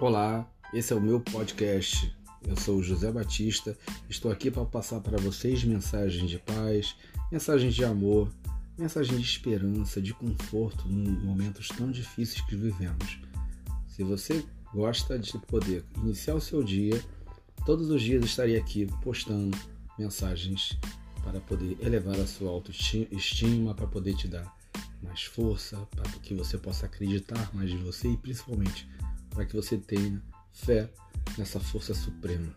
Olá, esse é o meu podcast. Eu sou José Batista. Estou aqui para passar para vocês mensagens de paz, mensagens de amor, mensagens de esperança, de conforto em momentos tão difíceis que vivemos. Se você gosta de poder iniciar o seu dia, todos os dias estarei aqui postando mensagens para poder elevar a sua autoestima, para poder te dar mais força, para que você possa acreditar mais de você e principalmente para que você tenha fé nessa força suprema.